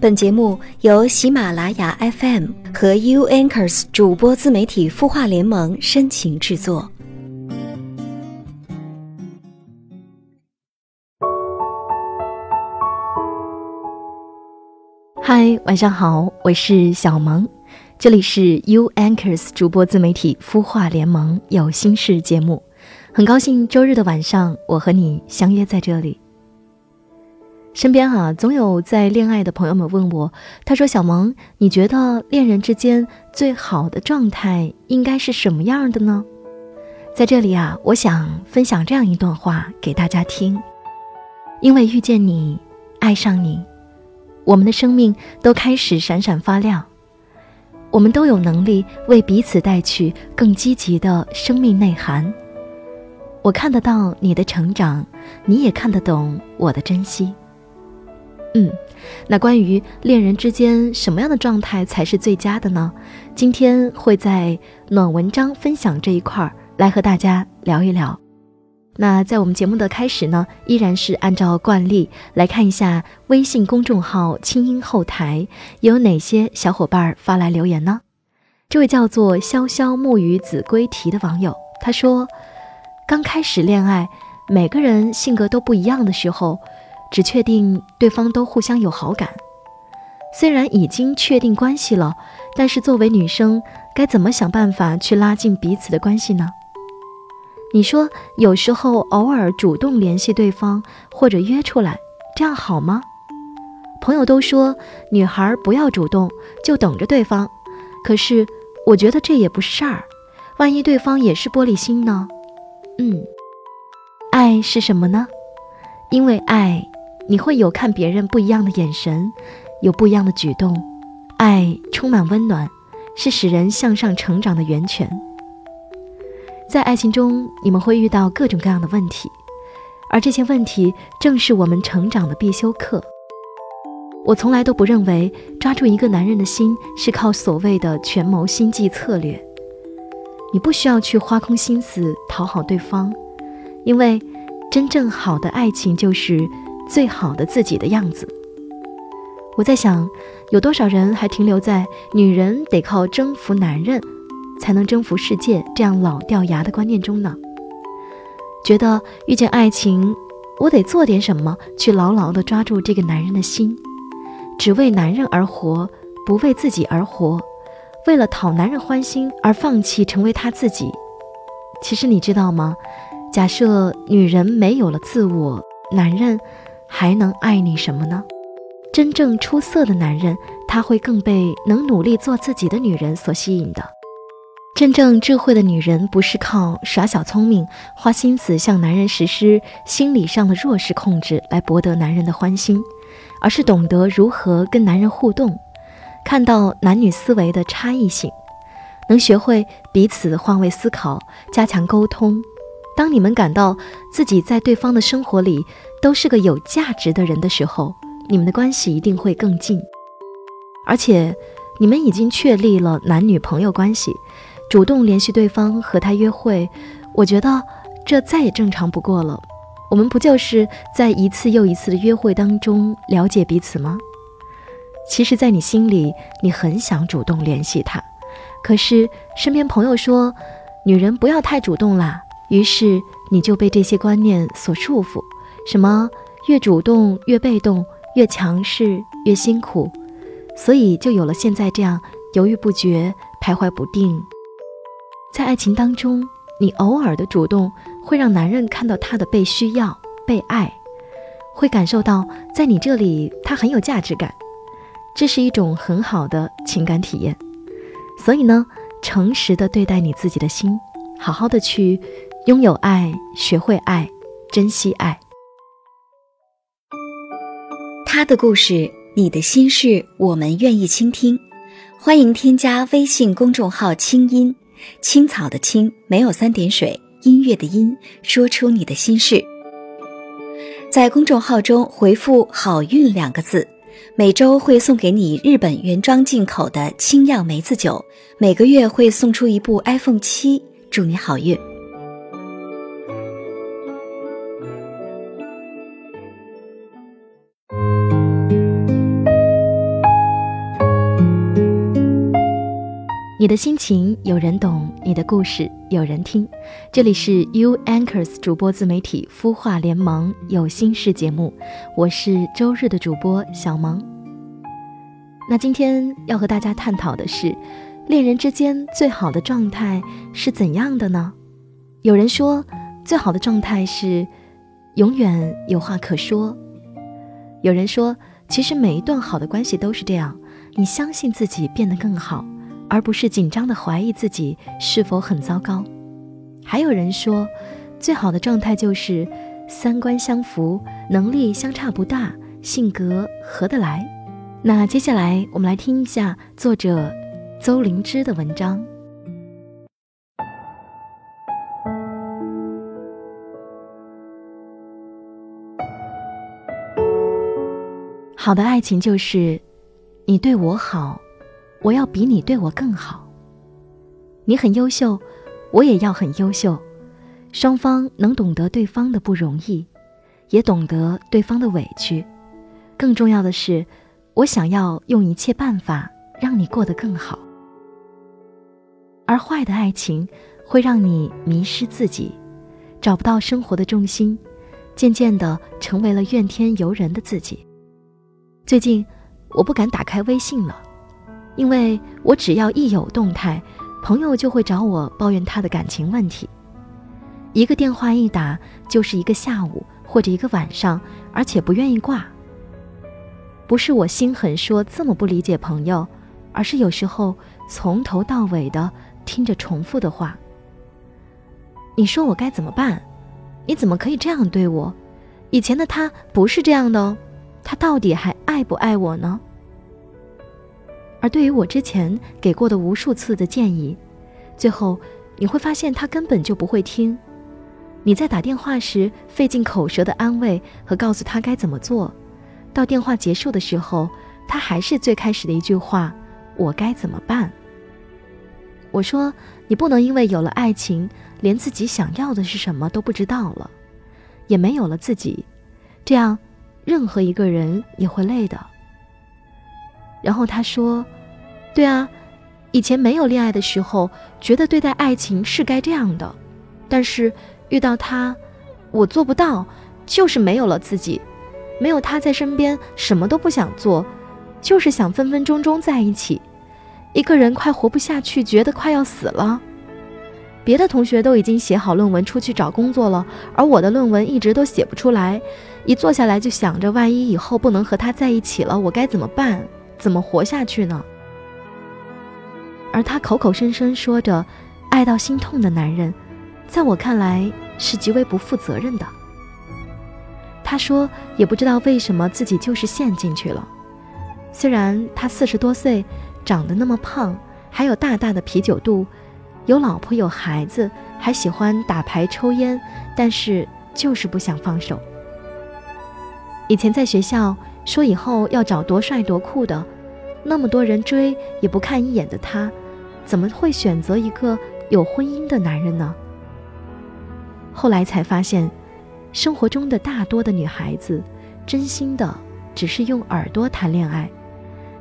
本节目由喜马拉雅 FM 和 U Anchors 主播自媒体孵化联盟深情制作。嗨，晚上好，我是小萌，这里是 U Anchors 主播自媒体孵化联盟有心事节目，很高兴周日的晚上我和你相约在这里。身边哈总有在恋爱的朋友们问我，他说：“小萌，你觉得恋人之间最好的状态应该是什么样的呢？”在这里啊，我想分享这样一段话给大家听：因为遇见你，爱上你，我们的生命都开始闪闪发亮，我们都有能力为彼此带去更积极的生命内涵。我看得到你的成长，你也看得懂我的珍惜。嗯，那关于恋人之间什么样的状态才是最佳的呢？今天会在暖文章分享这一块儿来和大家聊一聊。那在我们节目的开始呢，依然是按照惯例来看一下微信公众号清音后台有哪些小伙伴发来留言呢？这位叫做潇潇木鱼子规题的网友，他说：“刚开始恋爱，每个人性格都不一样的时候。”只确定对方都互相有好感，虽然已经确定关系了，但是作为女生，该怎么想办法去拉近彼此的关系呢？你说，有时候偶尔主动联系对方或者约出来，这样好吗？朋友都说女孩不要主动，就等着对方。可是我觉得这也不是事儿，万一对方也是玻璃心呢？嗯，爱是什么呢？因为爱。你会有看别人不一样的眼神，有不一样的举动，爱充满温暖，是使人向上成长的源泉。在爱情中，你们会遇到各种各样的问题，而这些问题正是我们成长的必修课。我从来都不认为抓住一个男人的心是靠所谓的权谋心计策略，你不需要去花空心思讨好对方，因为真正好的爱情就是。最好的自己的样子。我在想，有多少人还停留在女人得靠征服男人才能征服世界这样老掉牙的观念中呢？觉得遇见爱情，我得做点什么去牢牢地抓住这个男人的心，只为男人而活，不为自己而活，为了讨男人欢心而放弃成为他自己。其实你知道吗？假设女人没有了自我，男人。还能爱你什么呢？真正出色的男人，他会更被能努力做自己的女人所吸引的。真正智慧的女人，不是靠耍小聪明、花心思向男人实施心理上的弱势控制来博得男人的欢心，而是懂得如何跟男人互动，看到男女思维的差异性，能学会彼此换位思考，加强沟通。当你们感到自己在对方的生活里都是个有价值的人的时候，你们的关系一定会更近。而且，你们已经确立了男女朋友关系，主动联系对方和他约会，我觉得这再也正常不过了。我们不就是在一次又一次的约会当中了解彼此吗？其实，在你心里，你很想主动联系他，可是身边朋友说，女人不要太主动啦。于是你就被这些观念所束缚，什么越主动越被动，越强势越辛苦，所以就有了现在这样犹豫不决、徘徊不定。在爱情当中，你偶尔的主动会让男人看到他的被需要、被爱，会感受到在你这里他很有价值感，这是一种很好的情感体验。所以呢，诚实的对待你自己的心，好好的去。拥有爱，学会爱，珍惜爱。他的故事，你的心事，我们愿意倾听。欢迎添加微信公众号“清音青草”的青，没有三点水，音乐的音，说出你的心事。在公众号中回复“好运”两个字，每周会送给你日本原装进口的清酿梅子酒，每个月会送出一部 iPhone 七，祝你好运。你的心情有人懂，你的故事有人听。这里是 U Anchors 主播自媒体孵化联盟有心事节目，我是周日的主播小萌。那今天要和大家探讨的是，恋人之间最好的状态是怎样的呢？有人说，最好的状态是永远有话可说。有人说，其实每一段好的关系都是这样，你相信自己变得更好。而不是紧张的怀疑自己是否很糟糕。还有人说，最好的状态就是三观相符，能力相差不大，性格合得来。那接下来我们来听一下作者邹灵芝的文章。好的爱情就是你对我好。我要比你对我更好。你很优秀，我也要很优秀。双方能懂得对方的不容易，也懂得对方的委屈。更重要的是，我想要用一切办法让你过得更好。而坏的爱情会让你迷失自己，找不到生活的重心，渐渐的成为了怨天尤人的自己。最近，我不敢打开微信了。因为我只要一有动态，朋友就会找我抱怨他的感情问题，一个电话一打就是一个下午或者一个晚上，而且不愿意挂。不是我心狠说这么不理解朋友，而是有时候从头到尾的听着重复的话。你说我该怎么办？你怎么可以这样对我？以前的他不是这样的哦，他到底还爱不爱我呢？而对于我之前给过的无数次的建议，最后你会发现他根本就不会听。你在打电话时费尽口舌的安慰和告诉他该怎么做，到电话结束的时候，他还是最开始的一句话：“我该怎么办？”我说：“你不能因为有了爱情，连自己想要的是什么都不知道了，也没有了自己，这样任何一个人也会累的。”然后他说：“对啊，以前没有恋爱的时候，觉得对待爱情是该这样的，但是遇到他，我做不到，就是没有了自己，没有他在身边，什么都不想做，就是想分分钟钟在一起，一个人快活不下去，觉得快要死了。别的同学都已经写好论文出去找工作了，而我的论文一直都写不出来，一坐下来就想着，万一以后不能和他在一起了，我该怎么办？”怎么活下去呢？而他口口声声说着爱到心痛的男人，在我看来是极为不负责任的。他说也不知道为什么自己就是陷进去了。虽然他四十多岁，长得那么胖，还有大大的啤酒肚，有老婆有孩子，还喜欢打牌抽烟，但是就是不想放手。以前在学校。说以后要找多帅多酷的，那么多人追也不看一眼的他，怎么会选择一个有婚姻的男人呢？后来才发现，生活中的大多的女孩子，真心的只是用耳朵谈恋爱，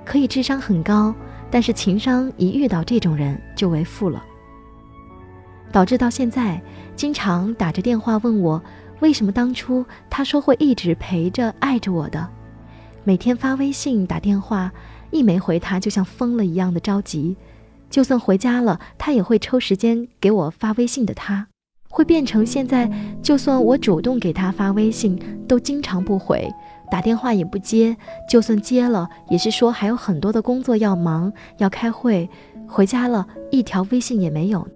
可以智商很高，但是情商一遇到这种人就为负了，导致到现在经常打着电话问我，为什么当初他说会一直陪着爱着我的。每天发微信打电话，一没回他就像疯了一样的着急。就算回家了，他也会抽时间给我发微信的。他会变成现在，就算我主动给他发微信，都经常不回，打电话也不接。就算接了，也是说还有很多的工作要忙，要开会。回家了一条微信也没有。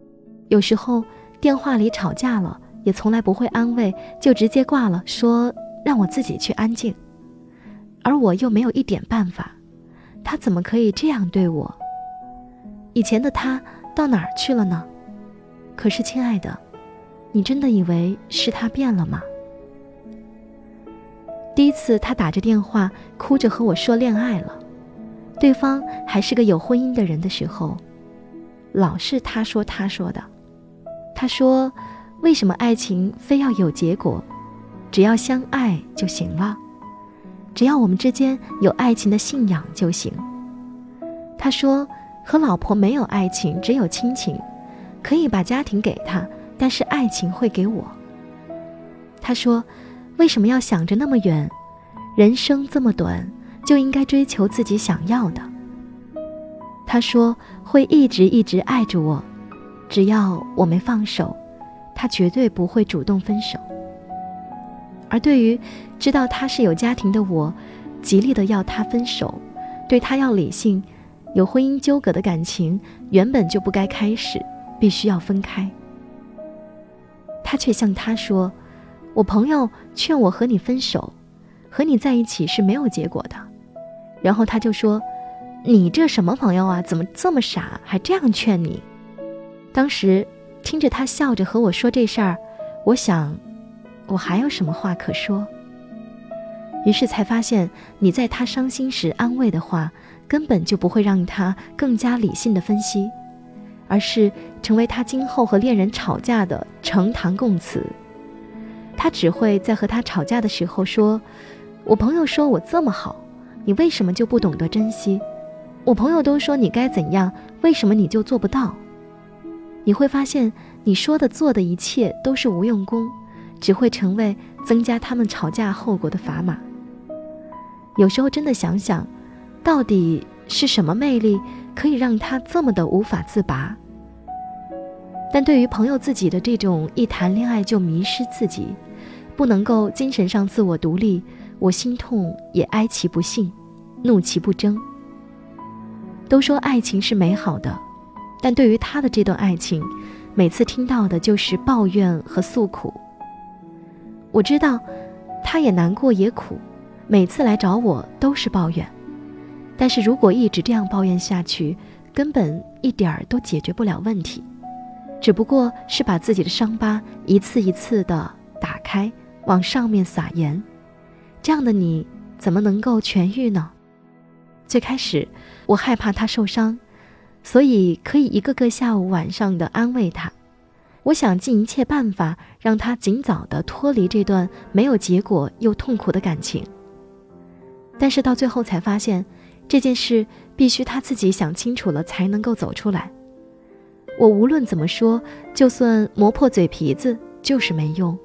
有时候电话里吵架了，也从来不会安慰，就直接挂了，说让我自己去安静。而我又没有一点办法，他怎么可以这样对我？以前的他到哪儿去了呢？可是，亲爱的，你真的以为是他变了吗？第一次他打着电话哭着和我说恋爱了，对方还是个有婚姻的人的时候，老是他说他说的。他说：“为什么爱情非要有结果？只要相爱就行了。”只要我们之间有爱情的信仰就行。他说：“和老婆没有爱情，只有亲情，可以把家庭给他，但是爱情会给我。他说：“为什么要想着那么远？人生这么短，就应该追求自己想要的。”他说：“会一直一直爱着我，只要我没放手，他绝对不会主动分手。”而对于知道他是有家庭的我，极力的要他分手，对他要理性。有婚姻纠葛的感情原本就不该开始，必须要分开。他却向他说：“我朋友劝我和你分手，和你在一起是没有结果的。”然后他就说：“你这什么朋友啊？怎么这么傻，还这样劝你？”当时听着他笑着和我说这事儿，我想。我还有什么话可说？于是才发现，你在他伤心时安慰的话，根本就不会让他更加理性的分析，而是成为他今后和恋人吵架的呈堂供词。他只会在和他吵架的时候说：“我朋友说我这么好，你为什么就不懂得珍惜？我朋友都说你该怎样，为什么你就做不到？”你会发现，你说的做的一切都是无用功。只会成为增加他们吵架后果的砝码。有时候真的想想，到底是什么魅力可以让他这么的无法自拔？但对于朋友自己的这种一谈恋爱就迷失自己，不能够精神上自我独立，我心痛也哀其不幸，怒其不争。都说爱情是美好的，但对于他的这段爱情，每次听到的就是抱怨和诉苦。我知道，他也难过也苦，每次来找我都是抱怨。但是如果一直这样抱怨下去，根本一点儿都解决不了问题，只不过是把自己的伤疤一次一次的打开，往上面撒盐。这样的你怎么能够痊愈呢？最开始我害怕他受伤，所以可以一个个下午晚上的安慰他。我想尽一切办法让他尽早的脱离这段没有结果又痛苦的感情。但是到最后才发现，这件事必须他自己想清楚了才能够走出来。我无论怎么说，就算磨破嘴皮子就是没用，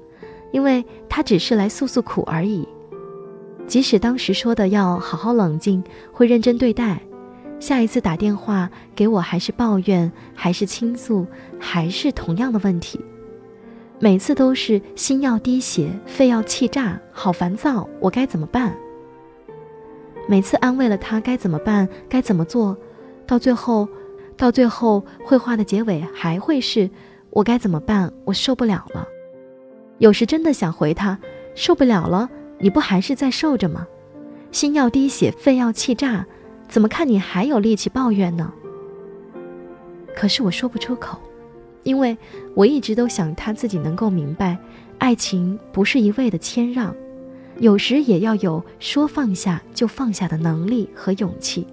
因为他只是来诉诉苦而已。即使当时说的要好好冷静，会认真对待。下一次打电话给我，还是抱怨，还是倾诉，还是同样的问题，每次都是心要滴血，肺要气炸，好烦躁，我该怎么办？每次安慰了他该怎么办，该怎么做，到最后，到最后，绘画的结尾还会是我该怎么办？我受不了了。有时真的想回他，受不了了，你不还是在受着吗？心要滴血，肺要气炸。怎么看你还有力气抱怨呢？可是我说不出口，因为我一直都想他自己能够明白，爱情不是一味的谦让，有时也要有说放下就放下的能力和勇气。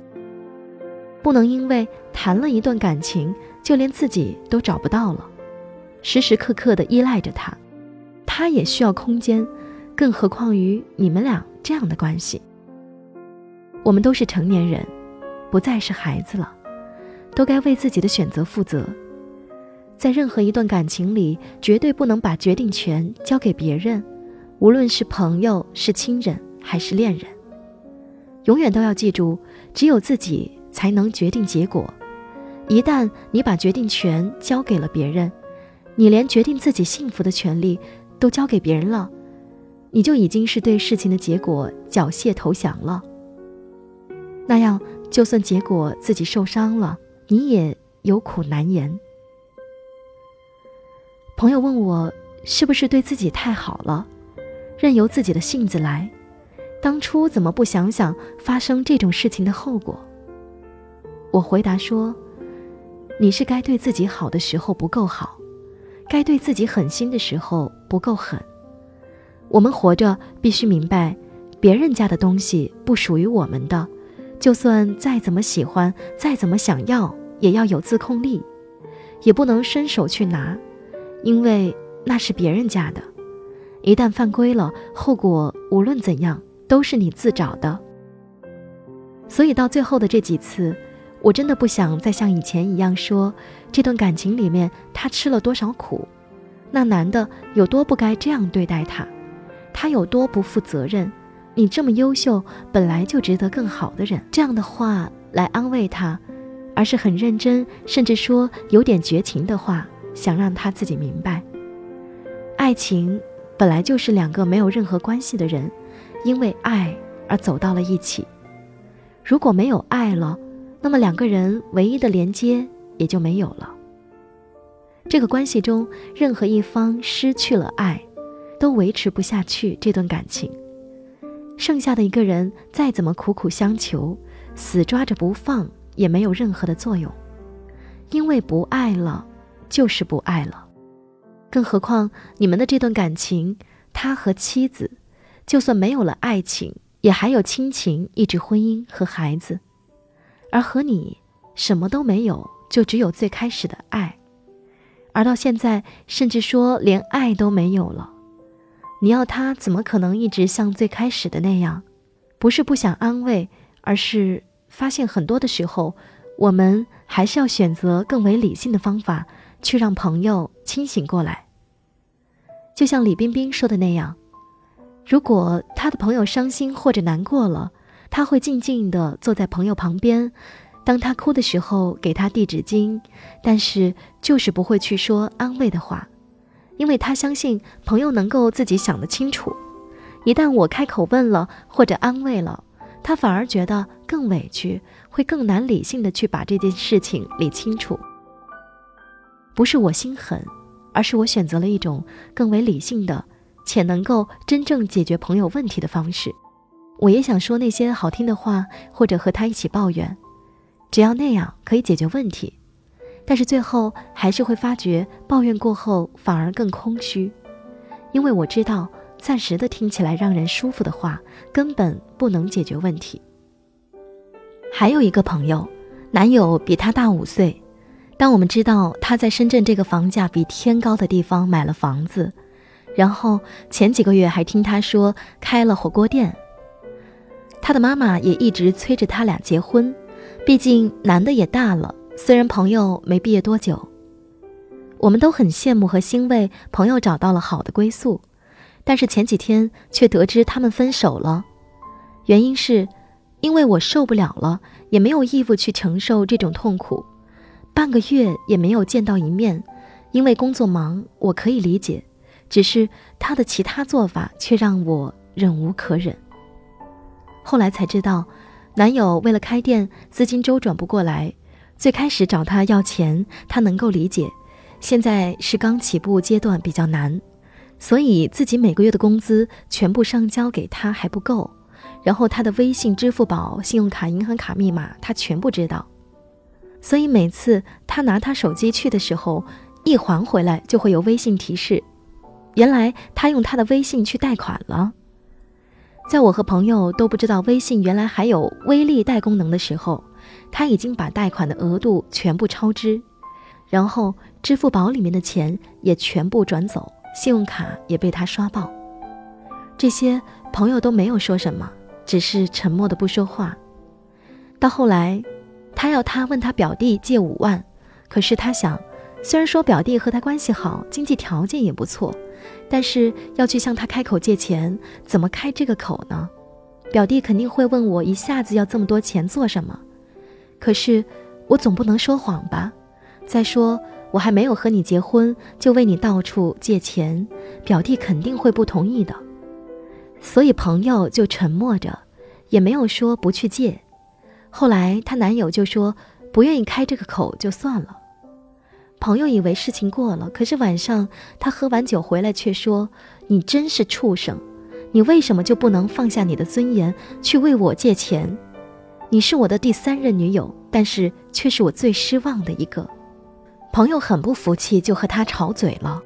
不能因为谈了一段感情，就连自己都找不到了，时时刻刻的依赖着他，他也需要空间，更何况于你们俩这样的关系。我们都是成年人，不再是孩子了，都该为自己的选择负责。在任何一段感情里，绝对不能把决定权交给别人，无论是朋友、是亲人还是恋人。永远都要记住，只有自己才能决定结果。一旦你把决定权交给了别人，你连决定自己幸福的权利都交给别人了，你就已经是对事情的结果缴械投降了。那样，就算结果自己受伤了，你也有苦难言。朋友问我，是不是对自己太好了，任由自己的性子来？当初怎么不想想发生这种事情的后果？我回答说：“你是该对自己好的时候不够好，该对自己狠心的时候不够狠。我们活着必须明白，别人家的东西不属于我们的。”就算再怎么喜欢，再怎么想要，也要有自控力，也不能伸手去拿，因为那是别人家的。一旦犯规了，后果无论怎样都是你自找的。所以到最后的这几次，我真的不想再像以前一样说，这段感情里面他吃了多少苦，那男的有多不该这样对待他，他有多不负责任。你这么优秀，本来就值得更好的人。这样的话来安慰他，而是很认真，甚至说有点绝情的话，想让他自己明白，爱情本来就是两个没有任何关系的人，因为爱而走到了一起。如果没有爱了，那么两个人唯一的连接也就没有了。这个关系中，任何一方失去了爱，都维持不下去这段感情。剩下的一个人再怎么苦苦相求，死抓着不放也没有任何的作用，因为不爱了，就是不爱了。更何况你们的这段感情，他和妻子，就算没有了爱情，也还有亲情、一纸婚姻和孩子，而和你什么都没有，就只有最开始的爱，而到现在，甚至说连爱都没有了。你要他怎么可能一直像最开始的那样？不是不想安慰，而是发现很多的时候，我们还是要选择更为理性的方法，去让朋友清醒过来。就像李冰冰说的那样，如果他的朋友伤心或者难过了，他会静静地坐在朋友旁边，当他哭的时候给他递纸巾，但是就是不会去说安慰的话。因为他相信朋友能够自己想得清楚，一旦我开口问了或者安慰了，他反而觉得更委屈，会更难理性的去把这件事情理清楚。不是我心狠，而是我选择了一种更为理性的，且能够真正解决朋友问题的方式。我也想说那些好听的话，或者和他一起抱怨，只要那样可以解决问题。但是最后还是会发觉，抱怨过后反而更空虚，因为我知道，暂时的听起来让人舒服的话，根本不能解决问题。还有一个朋友，男友比她大五岁，当我们知道她在深圳这个房价比天高的地方买了房子，然后前几个月还听她说开了火锅店，她的妈妈也一直催着他俩结婚，毕竟男的也大了。虽然朋友没毕业多久，我们都很羡慕和欣慰朋友找到了好的归宿，但是前几天却得知他们分手了。原因是，因为我受不了了，也没有义务去承受这种痛苦，半个月也没有见到一面。因为工作忙，我可以理解，只是他的其他做法却让我忍无可忍。后来才知道，男友为了开店，资金周转不过来。最开始找他要钱，他能够理解。现在是刚起步阶段，比较难，所以自己每个月的工资全部上交给他还不够。然后他的微信、支付宝、信用卡、银行卡密码他全部知道，所以每次他拿他手机去的时候，一还回来就会有微信提示，原来他用他的微信去贷款了。在我和朋友都不知道微信原来还有微粒贷功能的时候。他已经把贷款的额度全部超支，然后支付宝里面的钱也全部转走，信用卡也被他刷爆。这些朋友都没有说什么，只是沉默的不说话。到后来，他要他问他表弟借五万，可是他想，虽然说表弟和他关系好，经济条件也不错，但是要去向他开口借钱，怎么开这个口呢？表弟肯定会问我一下子要这么多钱做什么。可是，我总不能说谎吧？再说，我还没有和你结婚，就为你到处借钱，表弟肯定会不同意的。所以朋友就沉默着，也没有说不去借。后来她男友就说不愿意开这个口，就算了。朋友以为事情过了，可是晚上他喝完酒回来，却说：“你真是畜生，你为什么就不能放下你的尊严，去为我借钱？”你是我的第三任女友，但是却是我最失望的一个。朋友很不服气，就和他吵嘴了。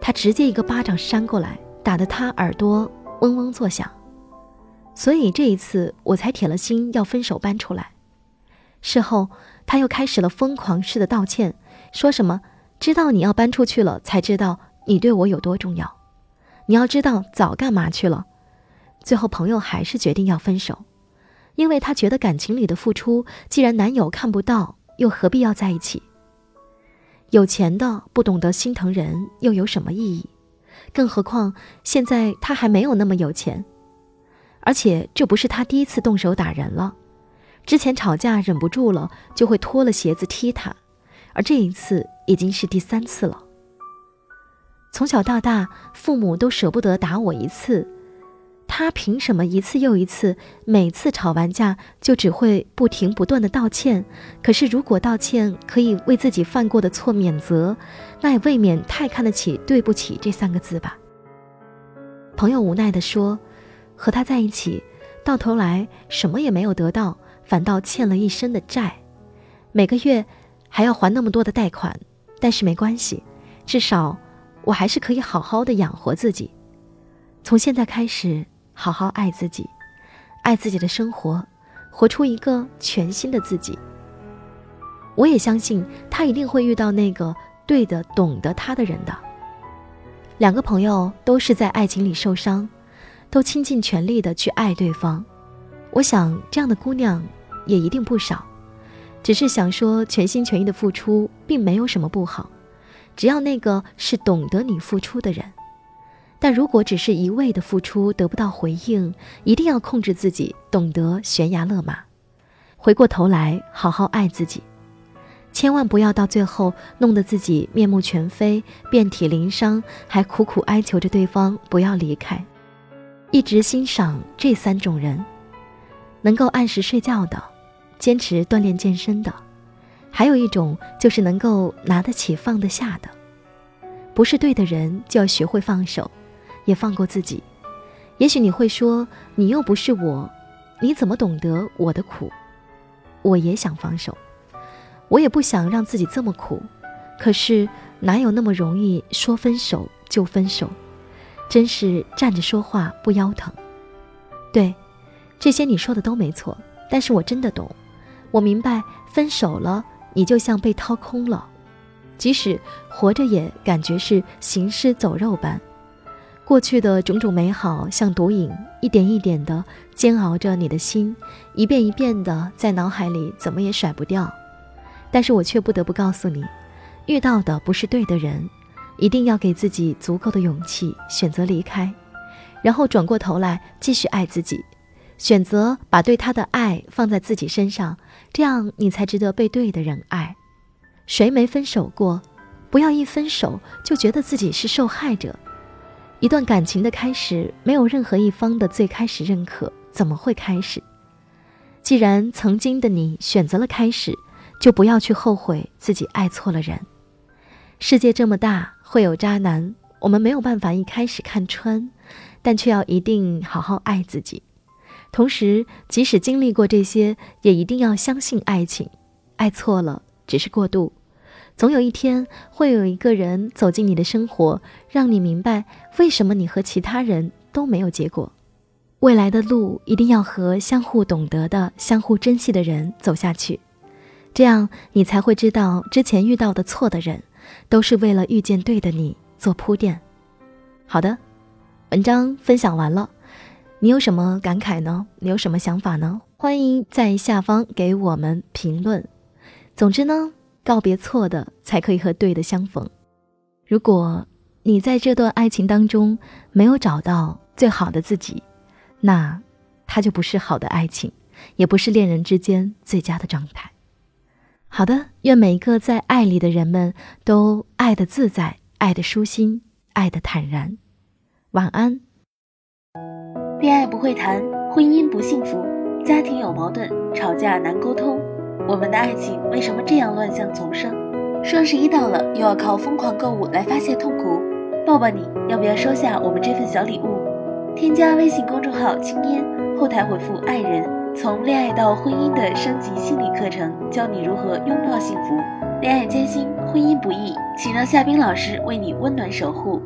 他直接一个巴掌扇过来，打得他耳朵嗡嗡作响。所以这一次我才铁了心要分手搬出来。事后他又开始了疯狂式的道歉，说什么知道你要搬出去了，才知道你对我有多重要。你要知道早干嘛去了。最后朋友还是决定要分手。因为她觉得感情里的付出，既然男友看不到，又何必要在一起？有钱的不懂得心疼人，又有什么意义？更何况现在她还没有那么有钱，而且这不是她第一次动手打人了，之前吵架忍不住了就会脱了鞋子踢他，而这一次已经是第三次了。从小到大，父母都舍不得打我一次，他凭什么一次又一次，每次吵完架就只会不停不断的道歉？可是如果道歉可以为自己犯过的错免责，那也未免太看得起“对不起”这三个字吧。朋友无奈地说：“和他在一起，到头来什么也没有得到，反倒欠了一身的债，每个月还要还那么多的贷款。但是没关系，至少……”我还是可以好好的养活自己，从现在开始好好爱自己，爱自己的生活，活出一个全新的自己。我也相信他一定会遇到那个对的、懂得他的人的。两个朋友都是在爱情里受伤，都倾尽全力的去爱对方。我想这样的姑娘也一定不少，只是想说全心全意的付出并没有什么不好。只要那个是懂得你付出的人，但如果只是一味的付出得不到回应，一定要控制自己，懂得悬崖勒马，回过头来好好爱自己，千万不要到最后弄得自己面目全非、遍体鳞伤，还苦苦哀求着对方不要离开。一直欣赏这三种人：能够按时睡觉的，坚持锻炼健身的。还有一种就是能够拿得起放得下的，不是对的人就要学会放手，也放过自己。也许你会说，你又不是我，你怎么懂得我的苦？我也想放手，我也不想让自己这么苦，可是哪有那么容易说分手就分手？真是站着说话不腰疼。对，这些你说的都没错，但是我真的懂，我明白分手了。你就像被掏空了，即使活着也感觉是行尸走肉般。过去的种种美好像毒瘾，一点一点的煎熬着你的心，一遍一遍的在脑海里怎么也甩不掉。但是我却不得不告诉你，遇到的不是对的人，一定要给自己足够的勇气，选择离开，然后转过头来继续爱自己。选择把对他的爱放在自己身上，这样你才值得被对的人爱。谁没分手过？不要一分手就觉得自己是受害者。一段感情的开始，没有任何一方的最开始认可，怎么会开始？既然曾经的你选择了开始，就不要去后悔自己爱错了人。世界这么大，会有渣男，我们没有办法一开始看穿，但却要一定好好爱自己。同时，即使经历过这些，也一定要相信爱情。爱错了只是过渡，总有一天会有一个人走进你的生活，让你明白为什么你和其他人都没有结果。未来的路一定要和相互懂得的、相互珍惜的人走下去，这样你才会知道之前遇到的错的人，都是为了遇见对的你做铺垫。好的，文章分享完了。你有什么感慨呢？你有什么想法呢？欢迎在下方给我们评论。总之呢，告别错的，才可以和对的相逢。如果你在这段爱情当中没有找到最好的自己，那它就不是好的爱情，也不是恋人之间最佳的状态。好的，愿每一个在爱里的人们都爱的自在，爱的舒心，爱的坦然。晚安。恋爱不会谈，婚姻不幸福，家庭有矛盾，吵架难沟通，我们的爱情为什么这样乱象丛生？双十一到了，又要靠疯狂购物来发泄痛苦，抱抱你，要不要收下我们这份小礼物？添加微信公众号“青烟”，后台回复“爱人”，从恋爱到婚姻的升级心理课程，教你如何拥抱幸福。恋爱艰辛，婚姻不易，请让夏冰老师为你温暖守护。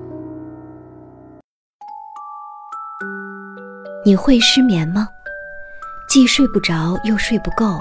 你会失眠吗？既睡不着又睡不够，